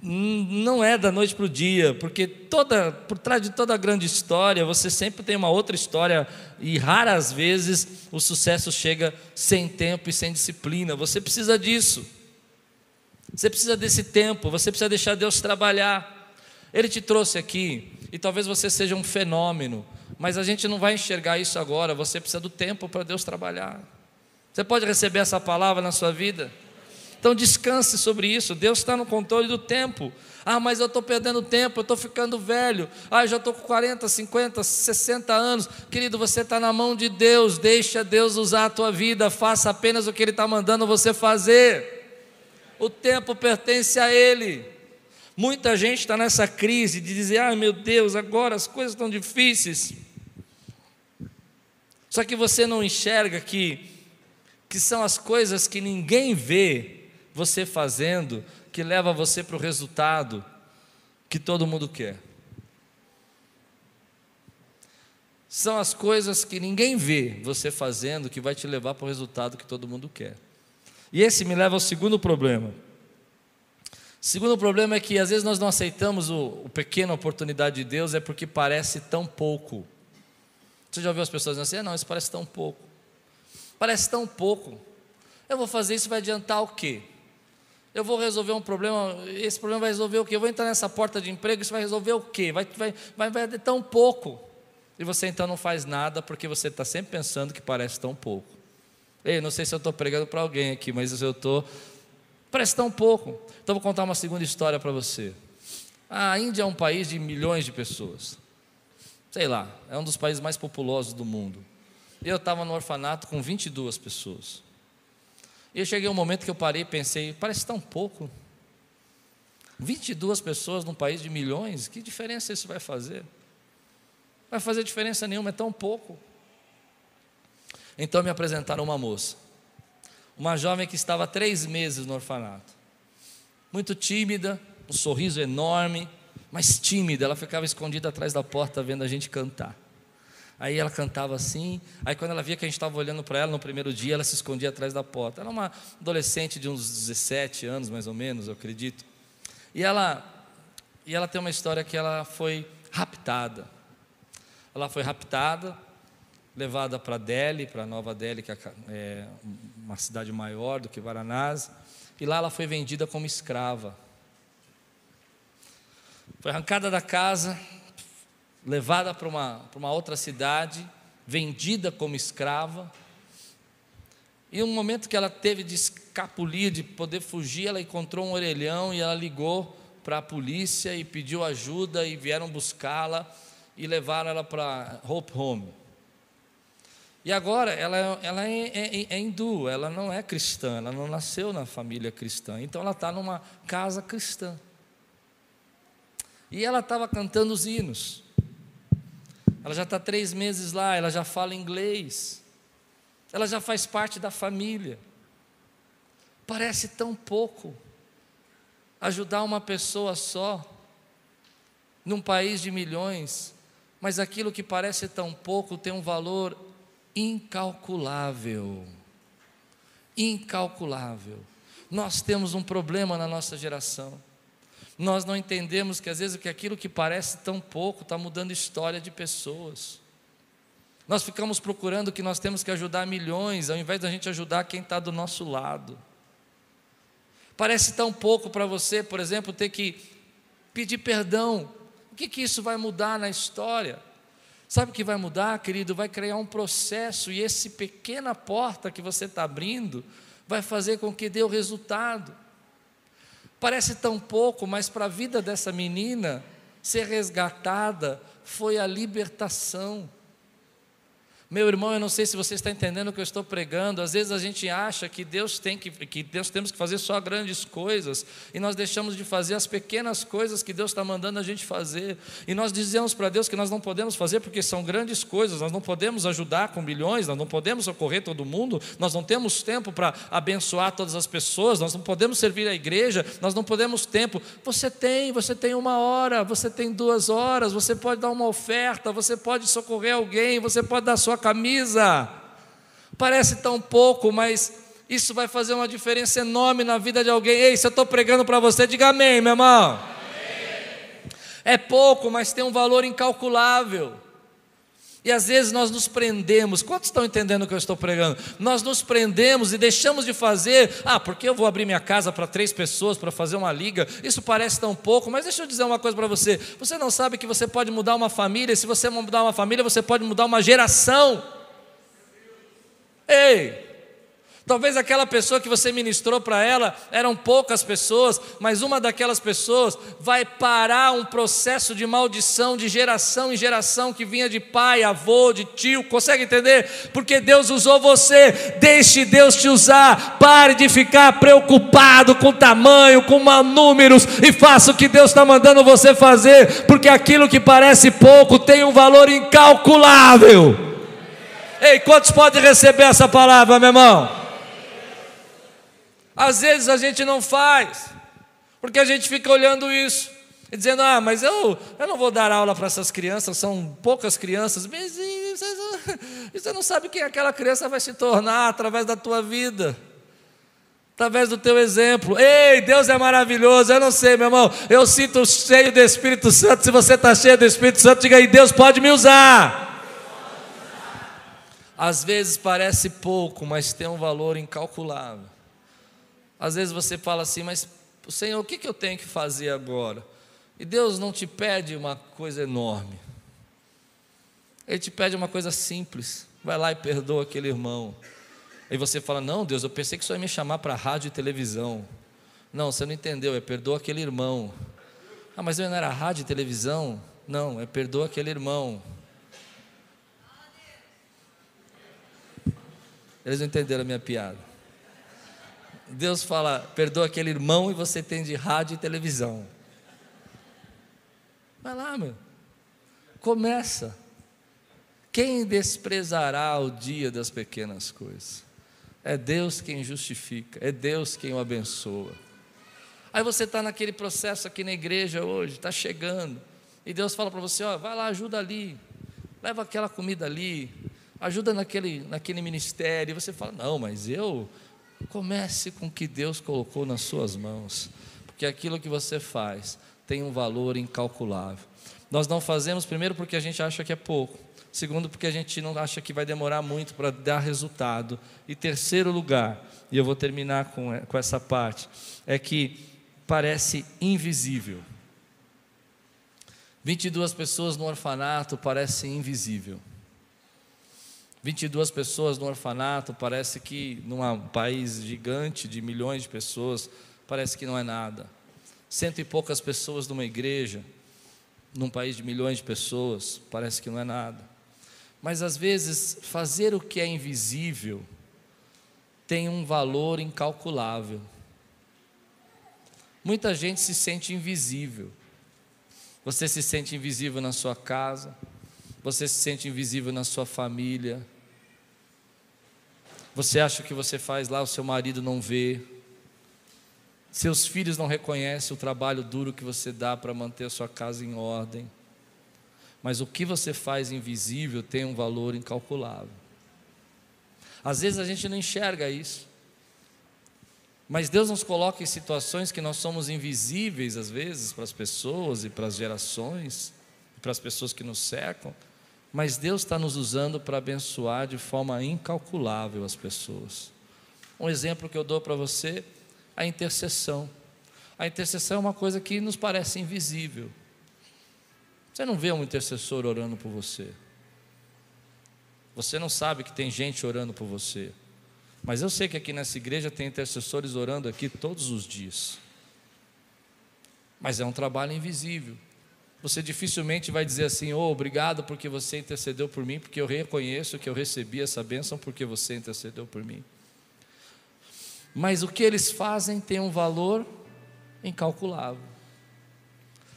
não é da noite para o dia, porque toda, por trás de toda grande história, você sempre tem uma outra história, e raras vezes o sucesso chega sem tempo e sem disciplina. Você precisa disso. Você precisa desse tempo, você precisa deixar Deus trabalhar. Ele te trouxe aqui, e talvez você seja um fenômeno, mas a gente não vai enxergar isso agora, você precisa do tempo para Deus trabalhar. Você pode receber essa palavra na sua vida? Então descanse sobre isso. Deus está no controle do tempo. Ah, mas eu estou perdendo tempo, eu estou ficando velho. Ah, eu já estou com 40, 50, 60 anos. Querido, você está na mão de Deus. Deixa Deus usar a tua vida. Faça apenas o que Ele está mandando você fazer. O tempo pertence a Ele. Muita gente está nessa crise de dizer: ah, meu Deus, agora as coisas estão difíceis. Só que você não enxerga que, que são as coisas que ninguém vê você fazendo que leva você para o resultado que todo mundo quer. São as coisas que ninguém vê você fazendo que vai te levar para o resultado que todo mundo quer. E esse me leva ao segundo problema. O segundo problema é que às vezes nós não aceitamos o, o pequena oportunidade de Deus é porque parece tão pouco. Você já ouviu as pessoas dizendo assim: ah, não, isso parece tão pouco. Parece tão pouco. Eu vou fazer isso, vai adiantar o quê? Eu vou resolver um problema, esse problema vai resolver o quê? Eu vou entrar nessa porta de emprego, isso vai resolver o quê? Vai, vai, vai, vai tão pouco. E você então não faz nada porque você está sempre pensando que parece tão pouco. Ei, não sei se eu estou pregando para alguém aqui, mas eu estou. Parece tão pouco. Então vou contar uma segunda história para você. A Índia é um país de milhões de pessoas. Sei lá, é um dos países mais populosos do mundo. Eu estava no orfanato com 22 pessoas. E eu cheguei um momento que eu parei e pensei, parece tão pouco. 22 pessoas num país de milhões, que diferença isso vai fazer? Vai fazer diferença nenhuma, é tão pouco. Então me apresentaram uma moça, uma jovem que estava três meses no orfanato, muito tímida, um sorriso enorme, mas tímida, ela ficava escondida atrás da porta vendo a gente cantar. Aí ela cantava assim. Aí quando ela via que a gente estava olhando para ela no primeiro dia, ela se escondia atrás da porta. Ela era uma adolescente de uns 17 anos, mais ou menos, eu acredito. E ela, e ela tem uma história que ela foi raptada. Ela foi raptada, levada para Delhi, para Nova Delhi, que é, é uma cidade maior do que Varanasi. E lá ela foi vendida como escrava. Foi arrancada da casa, levada para uma, para uma outra cidade, vendida como escrava. E um momento que ela teve de escapulir, de poder fugir, ela encontrou um orelhão e ela ligou para a polícia e pediu ajuda e vieram buscá-la e levaram ela para Hope Home. E agora ela, ela é, é, é, hindu, ela não é cristã, ela não nasceu na família cristã, então ela está numa casa cristã. E ela estava cantando os hinos. Ela já está três meses lá, ela já fala inglês, ela já faz parte da família. Parece tão pouco ajudar uma pessoa só, num país de milhões, mas aquilo que parece tão pouco tem um valor incalculável. Incalculável. Nós temos um problema na nossa geração. Nós não entendemos que às vezes que aquilo que parece tão pouco está mudando história de pessoas. Nós ficamos procurando que nós temos que ajudar milhões, ao invés da gente ajudar quem está do nosso lado. Parece tão pouco para você, por exemplo, ter que pedir perdão. O que, que isso vai mudar na história? Sabe o que vai mudar, querido? Vai criar um processo, e esse pequena porta que você está abrindo vai fazer com que dê o resultado. Parece tão pouco, mas para a vida dessa menina ser resgatada foi a libertação. Meu irmão, eu não sei se você está entendendo o que eu estou pregando. Às vezes a gente acha que Deus tem que, que Deus temos que fazer só grandes coisas e nós deixamos de fazer as pequenas coisas que Deus está mandando a gente fazer. E nós dizemos para Deus que nós não podemos fazer porque são grandes coisas. Nós não podemos ajudar com bilhões, nós não podemos socorrer todo mundo, nós não temos tempo para abençoar todas as pessoas, nós não podemos servir a igreja, nós não podemos tempo. Você tem, você tem uma hora, você tem duas horas, você pode dar uma oferta, você pode socorrer alguém, você pode dar sua sua camisa. Parece tão pouco, mas isso vai fazer uma diferença enorme na vida de alguém. Ei, se eu estou pregando para você, diga amém, meu irmão. Amém. É pouco, mas tem um valor incalculável. E às vezes nós nos prendemos, quantos estão entendendo o que eu estou pregando? Nós nos prendemos e deixamos de fazer, ah, porque eu vou abrir minha casa para três pessoas para fazer uma liga, isso parece tão pouco, mas deixa eu dizer uma coisa para você: você não sabe que você pode mudar uma família, se você mudar uma família, você pode mudar uma geração. Ei, Talvez aquela pessoa que você ministrou para ela eram poucas pessoas, mas uma daquelas pessoas vai parar um processo de maldição de geração em geração que vinha de pai, avô, de tio. Consegue entender? Porque Deus usou você. Deixe Deus te usar. Pare de ficar preocupado com tamanho, com números e faça o que Deus está mandando você fazer, porque aquilo que parece pouco tem um valor incalculável. Ei, quantos podem receber essa palavra, meu irmão? Às vezes a gente não faz, porque a gente fica olhando isso e dizendo: Ah, mas eu, eu não vou dar aula para essas crianças, são poucas crianças. Mas você não sabe quem aquela criança vai se tornar através da tua vida através do teu exemplo. Ei, Deus é maravilhoso. Eu não sei, meu irmão. Eu sinto cheio do Espírito Santo. Se você está cheio do Espírito Santo, diga aí: Deus pode me usar. Às vezes parece pouco, mas tem um valor incalculável. Às vezes você fala assim, mas Senhor, o que, eu tenho que fazer agora? E Deus não te pede uma coisa enorme. Ele te pede uma coisa simples. Vai lá e perdoa aquele irmão. Aí você fala: Não, Deus, eu pensei que você ia me chamar para rádio e televisão. Não, você não entendeu, é perdoa aquele irmão. Ah, mas eu não era rádio e televisão? Não, é perdoa aquele irmão. Eles não entenderam a minha piada. Deus fala, perdoa aquele irmão e você tem de rádio e televisão. Vai lá, meu. Começa. Quem desprezará o dia das pequenas coisas? É Deus quem justifica, é Deus quem o abençoa. Aí você está naquele processo aqui na igreja hoje, está chegando, e Deus fala para você: ó, vai lá, ajuda ali, leva aquela comida ali, ajuda naquele, naquele ministério. E você fala: não, mas eu Comece com o que Deus colocou nas suas mãos, porque aquilo que você faz tem um valor incalculável. Nós não fazemos, primeiro, porque a gente acha que é pouco, segundo, porque a gente não acha que vai demorar muito para dar resultado, e terceiro lugar, e eu vou terminar com, com essa parte, é que parece invisível. 22 pessoas no orfanato parece invisível. 22 pessoas no orfanato, parece que num país gigante de milhões de pessoas, parece que não é nada. Cento e poucas pessoas numa igreja, num país de milhões de pessoas, parece que não é nada. Mas às vezes, fazer o que é invisível tem um valor incalculável. Muita gente se sente invisível. Você se sente invisível na sua casa, você se sente invisível na sua família, você acha que você faz lá, o seu marido não vê. Seus filhos não reconhecem o trabalho duro que você dá para manter a sua casa em ordem. Mas o que você faz invisível tem um valor incalculável. Às vezes a gente não enxerga isso. Mas Deus nos coloca em situações que nós somos invisíveis às vezes para as pessoas e para as gerações, para as pessoas que nos cercam, mas Deus está nos usando para abençoar de forma incalculável as pessoas. Um exemplo que eu dou para você, a intercessão. A intercessão é uma coisa que nos parece invisível. Você não vê um intercessor orando por você. Você não sabe que tem gente orando por você. Mas eu sei que aqui nessa igreja tem intercessores orando aqui todos os dias. Mas é um trabalho invisível. Você dificilmente vai dizer assim: "Oh, obrigado porque você intercedeu por mim, porque eu reconheço que eu recebi essa bênção porque você intercedeu por mim". Mas o que eles fazem tem um valor incalculável.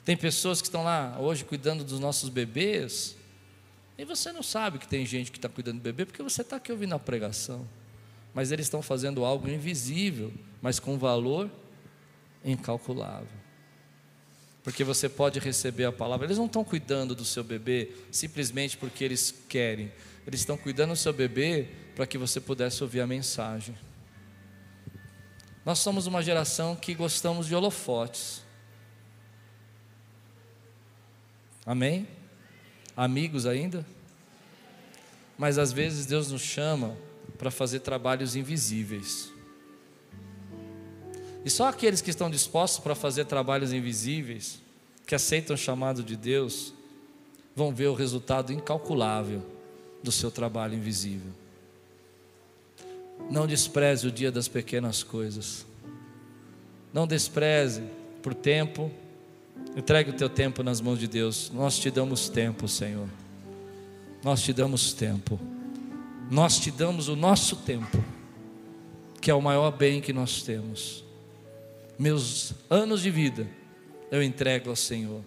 Tem pessoas que estão lá hoje cuidando dos nossos bebês, e você não sabe que tem gente que está cuidando do bebê porque você está aqui ouvindo a pregação mas eles estão fazendo algo invisível, mas com valor incalculável. Porque você pode receber a palavra. Eles não estão cuidando do seu bebê simplesmente porque eles querem. Eles estão cuidando do seu bebê para que você pudesse ouvir a mensagem. Nós somos uma geração que gostamos de holofotes. Amém? Amigos ainda? Mas às vezes Deus nos chama para fazer trabalhos invisíveis. E só aqueles que estão dispostos para fazer trabalhos invisíveis, que aceitam o chamado de Deus, vão ver o resultado incalculável do seu trabalho invisível. Não despreze o dia das pequenas coisas. Não despreze por tempo. Entregue o teu tempo nas mãos de Deus. Nós te damos tempo, Senhor. Nós te damos tempo nós te damos o nosso tempo, que é o maior bem que nós temos. Meus anos de vida eu entrego ao Senhor.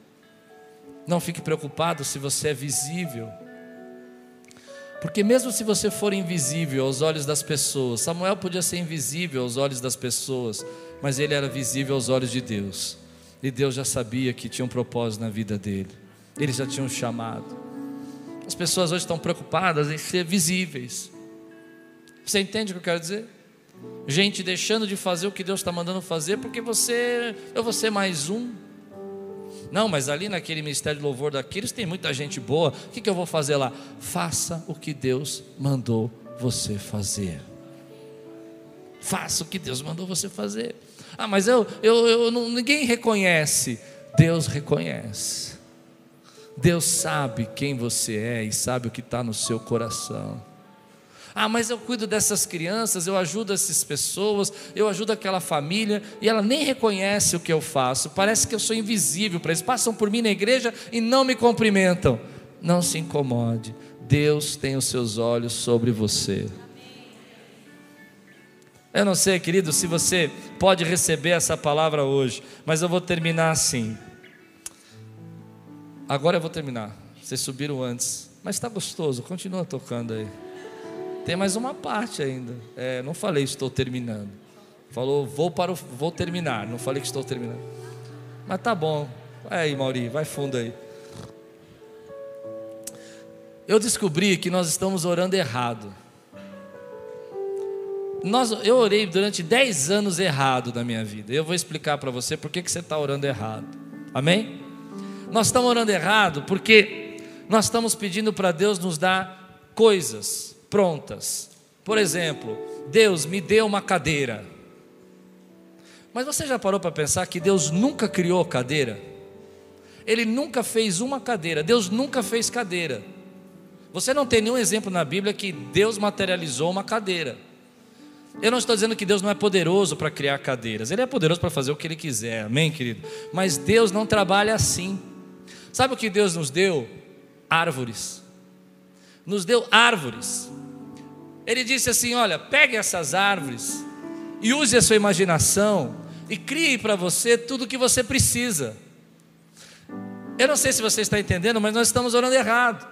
Não fique preocupado se você é visível, porque mesmo se você for invisível aos olhos das pessoas, Samuel podia ser invisível aos olhos das pessoas, mas ele era visível aos olhos de Deus. E Deus já sabia que tinha um propósito na vida dele. Ele já tinha um chamado. As pessoas hoje estão preocupadas em ser visíveis. Você entende o que eu quero dizer? Gente deixando de fazer o que Deus está mandando fazer porque você, eu vou ser mais um. Não, mas ali naquele ministério de louvor daqueles tem muita gente boa. O que, que eu vou fazer lá? Faça o que Deus mandou você fazer. Faça o que Deus mandou você fazer. Ah, mas eu, eu, eu não, ninguém reconhece. Deus reconhece. Deus sabe quem você é e sabe o que está no seu coração. Ah, mas eu cuido dessas crianças, eu ajudo essas pessoas, eu ajudo aquela família e ela nem reconhece o que eu faço. Parece que eu sou invisível para eles. Passam por mim na igreja e não me cumprimentam. Não se incomode. Deus tem os seus olhos sobre você. Eu não sei, querido, se você pode receber essa palavra hoje, mas eu vou terminar assim. Agora eu vou terminar. Vocês subiram antes. Mas está gostoso, continua tocando aí. Tem mais uma parte ainda. É, não falei estou terminando. Falou, vou para o, vou terminar. Não falei que estou terminando. Mas tá bom. Vai aí, Mauri, vai fundo aí. Eu descobri que nós estamos orando errado. Nós, eu orei durante 10 anos errado na minha vida. Eu vou explicar para você por que, que você está orando errado. Amém? Nós estamos orando errado porque nós estamos pedindo para Deus nos dar coisas prontas. Por exemplo, Deus me deu uma cadeira. Mas você já parou para pensar que Deus nunca criou cadeira? Ele nunca fez uma cadeira, Deus nunca fez cadeira. Você não tem nenhum exemplo na Bíblia que Deus materializou uma cadeira. Eu não estou dizendo que Deus não é poderoso para criar cadeiras, Ele é poderoso para fazer o que Ele quiser, amém, querido? Mas Deus não trabalha assim. Sabe o que Deus nos deu? Árvores. Nos deu árvores. Ele disse assim: Olha, pegue essas árvores e use a sua imaginação e crie para você tudo o que você precisa. Eu não sei se você está entendendo, mas nós estamos orando errado.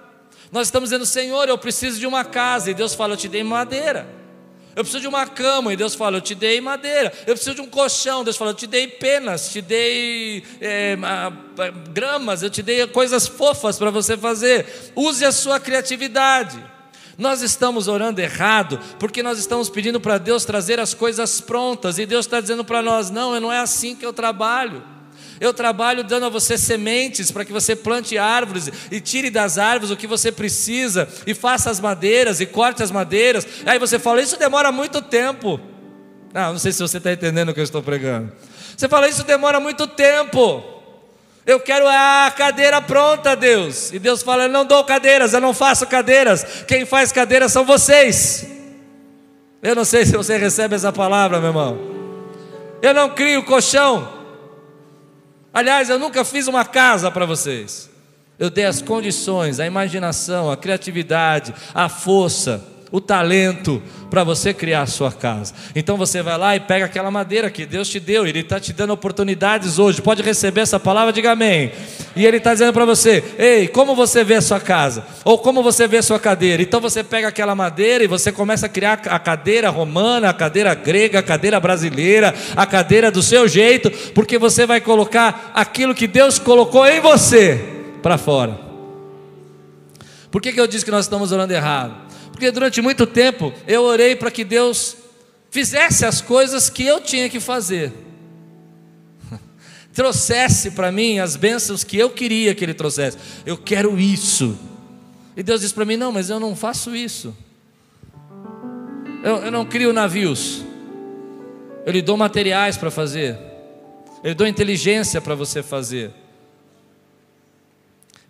Nós estamos dizendo, Senhor, eu preciso de uma casa, e Deus fala, eu te dei madeira. Eu preciso de uma cama, e Deus fala, eu te dei madeira. Eu preciso de um colchão, Deus fala, eu te dei penas, te dei é, gramas, eu te dei coisas fofas para você fazer. Use a sua criatividade. Nós estamos orando errado porque nós estamos pedindo para Deus trazer as coisas prontas e Deus está dizendo para nós: não, não é assim que eu trabalho. Eu trabalho dando a você sementes para que você plante árvores e tire das árvores o que você precisa e faça as madeiras e corte as madeiras. Aí você fala: Isso demora muito tempo. Não, não sei se você está entendendo o que eu estou pregando. Você fala: Isso demora muito tempo. Eu quero a cadeira pronta, Deus. E Deus fala: Eu não dou cadeiras, eu não faço cadeiras. Quem faz cadeiras são vocês. Eu não sei se você recebe essa palavra, meu irmão. Eu não crio colchão. Aliás, eu nunca fiz uma casa para vocês. Eu dei as condições, a imaginação, a criatividade, a força o talento para você criar a sua casa. Então você vai lá e pega aquela madeira que Deus te deu, Ele está te dando oportunidades hoje. Pode receber essa palavra, diga amém. E Ele está dizendo para você: Ei, como você vê a sua casa? Ou como você vê a sua cadeira? Então você pega aquela madeira e você começa a criar a cadeira romana, a cadeira grega, a cadeira brasileira, a cadeira do seu jeito, porque você vai colocar aquilo que Deus colocou em você para fora. Por que, que eu disse que nós estamos orando errado? Porque durante muito tempo eu orei para que Deus fizesse as coisas que eu tinha que fazer. Trouxesse para mim as bênçãos que eu queria que Ele trouxesse. Eu quero isso. E Deus disse para mim: Não, mas eu não faço isso. Eu, eu não crio navios. Eu lhe dou materiais para fazer. Eu lhe dou inteligência para você fazer.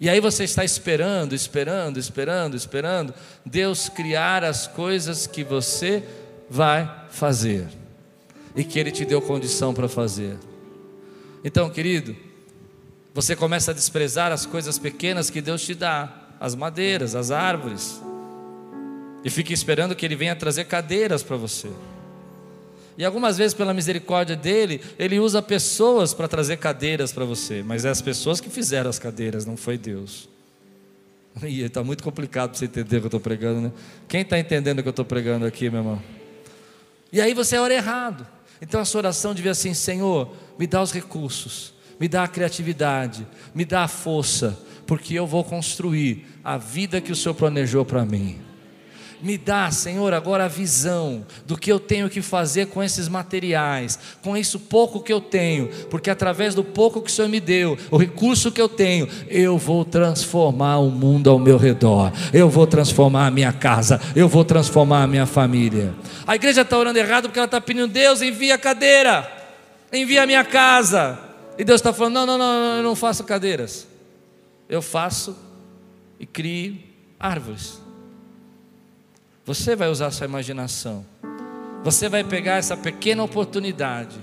E aí você está esperando, esperando, esperando, esperando Deus criar as coisas que você vai fazer e que Ele te deu condição para fazer. Então, querido, você começa a desprezar as coisas pequenas que Deus te dá, as madeiras, as árvores, e fica esperando que Ele venha trazer cadeiras para você. E algumas vezes, pela misericórdia dele, ele usa pessoas para trazer cadeiras para você, mas é as pessoas que fizeram as cadeiras, não foi Deus. E está muito complicado para você entender o que eu estou pregando, né? Quem está entendendo o que eu estou pregando aqui, meu irmão? E aí você ora errado. Então a sua oração devia assim: Senhor, me dá os recursos, me dá a criatividade, me dá a força, porque eu vou construir a vida que o Senhor planejou para mim. Me dá, Senhor, agora a visão do que eu tenho que fazer com esses materiais, com isso pouco que eu tenho, porque através do pouco que o Senhor me deu, o recurso que eu tenho, eu vou transformar o mundo ao meu redor, eu vou transformar a minha casa, eu vou transformar a minha família. A igreja está orando errado porque ela está pedindo, Deus, envia a cadeira, envia a minha casa. E Deus está falando: não, não, não, eu não faço cadeiras, eu faço e crio árvores. Você vai usar sua imaginação. Você vai pegar essa pequena oportunidade.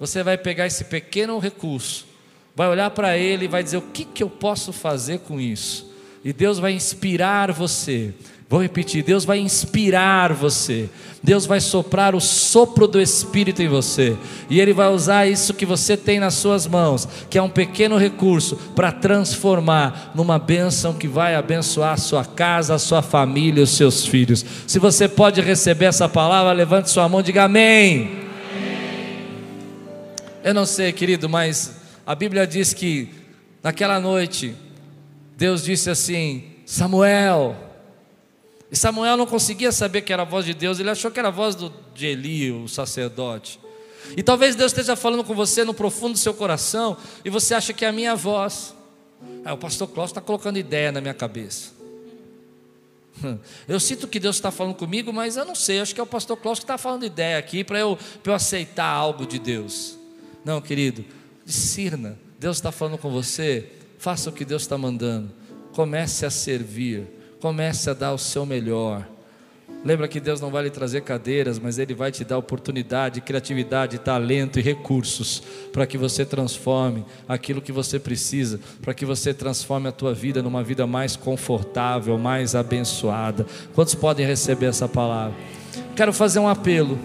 Você vai pegar esse pequeno recurso. Vai olhar para ele e vai dizer: o que, que eu posso fazer com isso? E Deus vai inspirar você Vou repetir: Deus vai inspirar você, Deus vai soprar o sopro do Espírito em você, e Ele vai usar isso que você tem nas suas mãos, que é um pequeno recurso, para transformar numa bênção que vai abençoar a sua casa, a sua família, os seus filhos. Se você pode receber essa palavra, levante sua mão e diga amém. Eu não sei, querido, mas a Bíblia diz que naquela noite, Deus disse assim: Samuel, e Samuel não conseguia saber que era a voz de Deus, ele achou que era a voz do, de Eli, o sacerdote. E talvez Deus esteja falando com você no profundo do seu coração, e você acha que é a minha voz. Ah, o pastor Cláudio está colocando ideia na minha cabeça. Eu sinto que Deus está falando comigo, mas eu não sei, acho que é o pastor Cláudio que está falando ideia aqui para eu, eu aceitar algo de Deus. Não, querido, discirna. Deus está falando com você, faça o que Deus está mandando. Comece a servir Comece a dar o seu melhor. Lembra que Deus não vai lhe trazer cadeiras, mas Ele vai te dar oportunidade, criatividade, talento e recursos para que você transforme aquilo que você precisa, para que você transforme a tua vida numa vida mais confortável, mais abençoada. Quantos podem receber essa palavra? Quero fazer um apelo,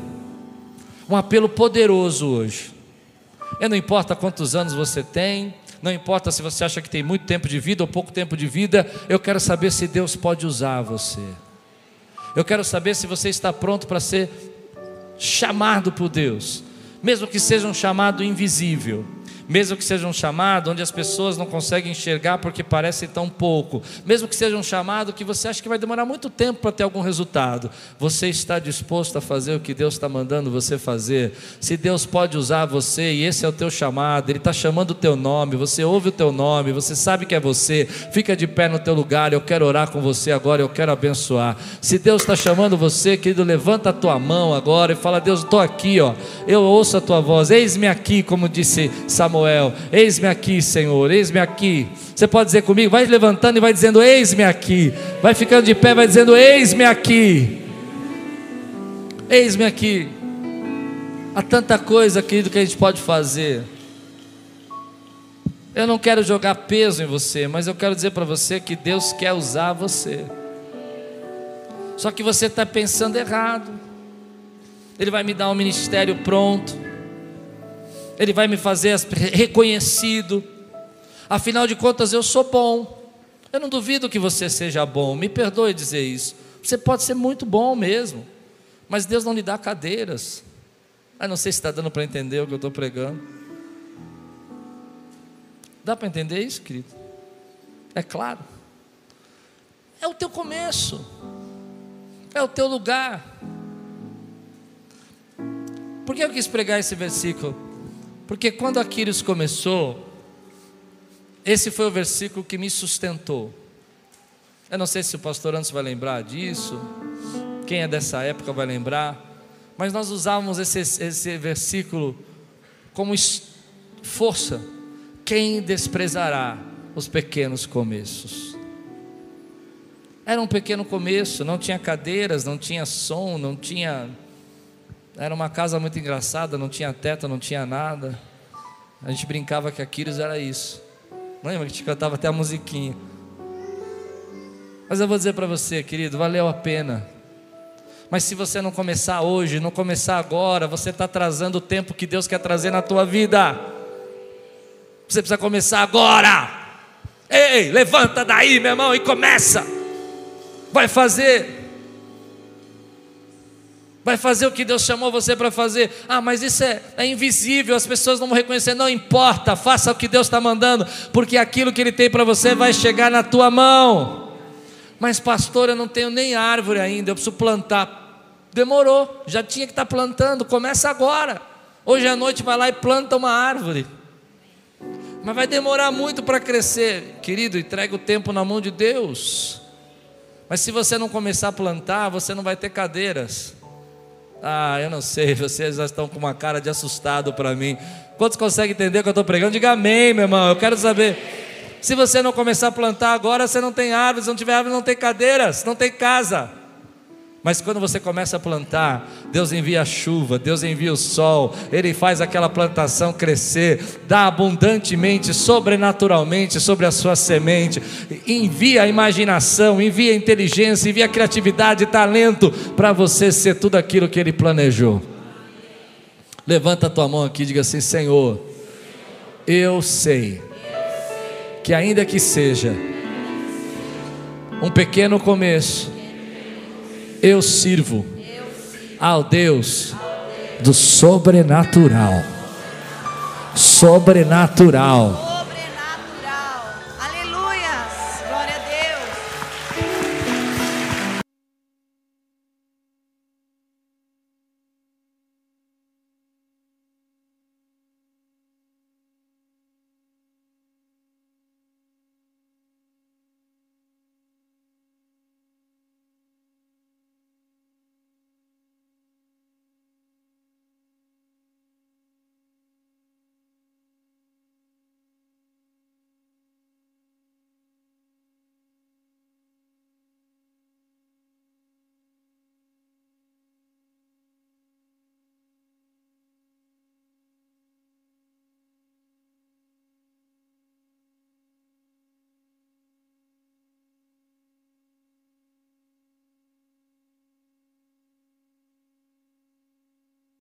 um apelo poderoso hoje. E não importa quantos anos você tem, não importa se você acha que tem muito tempo de vida ou pouco tempo de vida, eu quero saber se Deus pode usar você. Eu quero saber se você está pronto para ser chamado por Deus, mesmo que seja um chamado invisível, mesmo que seja um chamado onde as pessoas não conseguem enxergar porque parece tão pouco, mesmo que seja um chamado que você acha que vai demorar muito tempo para ter algum resultado, você está disposto a fazer o que Deus está mandando você fazer? Se Deus pode usar você e esse é o teu chamado, Ele está chamando o teu nome, você ouve o teu nome, você sabe que é você, fica de pé no teu lugar, eu quero orar com você agora, eu quero abençoar. Se Deus está chamando você, querido, levanta a tua mão agora e fala: Deus, estou aqui, ó, eu ouço a tua voz, eis-me aqui, como disse Samuel, eis-me aqui, Senhor, eis-me aqui. Você pode dizer comigo, vai levantando e vai dizendo: Eis-me aqui, vai ficando de pé, vai dizendo: Eis-me aqui, eis-me aqui. Há tanta coisa, querido, que a gente pode fazer. Eu não quero jogar peso em você, mas eu quero dizer para você que Deus quer usar você. Só que você está pensando errado. Ele vai me dar um ministério pronto. Ele vai me fazer reconhecido. Afinal de contas, eu sou bom. Eu não duvido que você seja bom. Me perdoe dizer isso. Você pode ser muito bom mesmo. Mas Deus não lhe dá cadeiras. Ah, não sei se está dando para entender o que eu estou pregando. Dá para entender isso, querido? É claro. É o teu começo. É o teu lugar. Por que eu quis pregar esse versículo? Porque quando Aquiles começou, esse foi o versículo que me sustentou. Eu não sei se o pastor Anderson vai lembrar disso, quem é dessa época vai lembrar, mas nós usávamos esse, esse versículo como força quem desprezará os pequenos começos? Era um pequeno começo, não tinha cadeiras, não tinha som, não tinha. Era uma casa muito engraçada, não tinha teto, não tinha nada. A gente brincava que Aquiles era isso. Lembra que a gente cantava até a musiquinha. Mas eu vou dizer para você, querido, valeu a pena. Mas se você não começar hoje, não começar agora, você está atrasando o tempo que Deus quer trazer na tua vida. Você precisa começar agora. Ei, levanta daí, meu irmão, e começa. Vai fazer. Vai fazer o que Deus chamou você para fazer. Ah, mas isso é, é, invisível, as pessoas não vão reconhecer. Não importa, faça o que Deus está mandando, porque aquilo que Ele tem para você vai chegar na tua mão. Mas, pastor, eu não tenho nem árvore ainda, eu preciso plantar. Demorou, já tinha que estar tá plantando, começa agora. Hoje à noite vai lá e planta uma árvore. Mas vai demorar muito para crescer. Querido, entrega o tempo na mão de Deus. Mas se você não começar a plantar, você não vai ter cadeiras. Ah, eu não sei, vocês já estão com uma cara de assustado para mim. Quantos conseguem entender o que eu estou pregando? Diga amém, meu irmão. Eu quero saber. Se você não começar a plantar agora, você não tem árvores, se não tiver árvores, não tem cadeiras, não tem casa. Mas quando você começa a plantar, Deus envia a chuva, Deus envia o sol, Ele faz aquela plantação crescer, dá abundantemente, sobrenaturalmente sobre a sua semente, envia a imaginação, envia a inteligência, envia a criatividade, talento para você ser tudo aquilo que Ele planejou. Levanta a tua mão aqui e diga assim: Senhor, eu sei que ainda que seja um pequeno começo, eu sirvo ao Deus do sobrenatural. Sobrenatural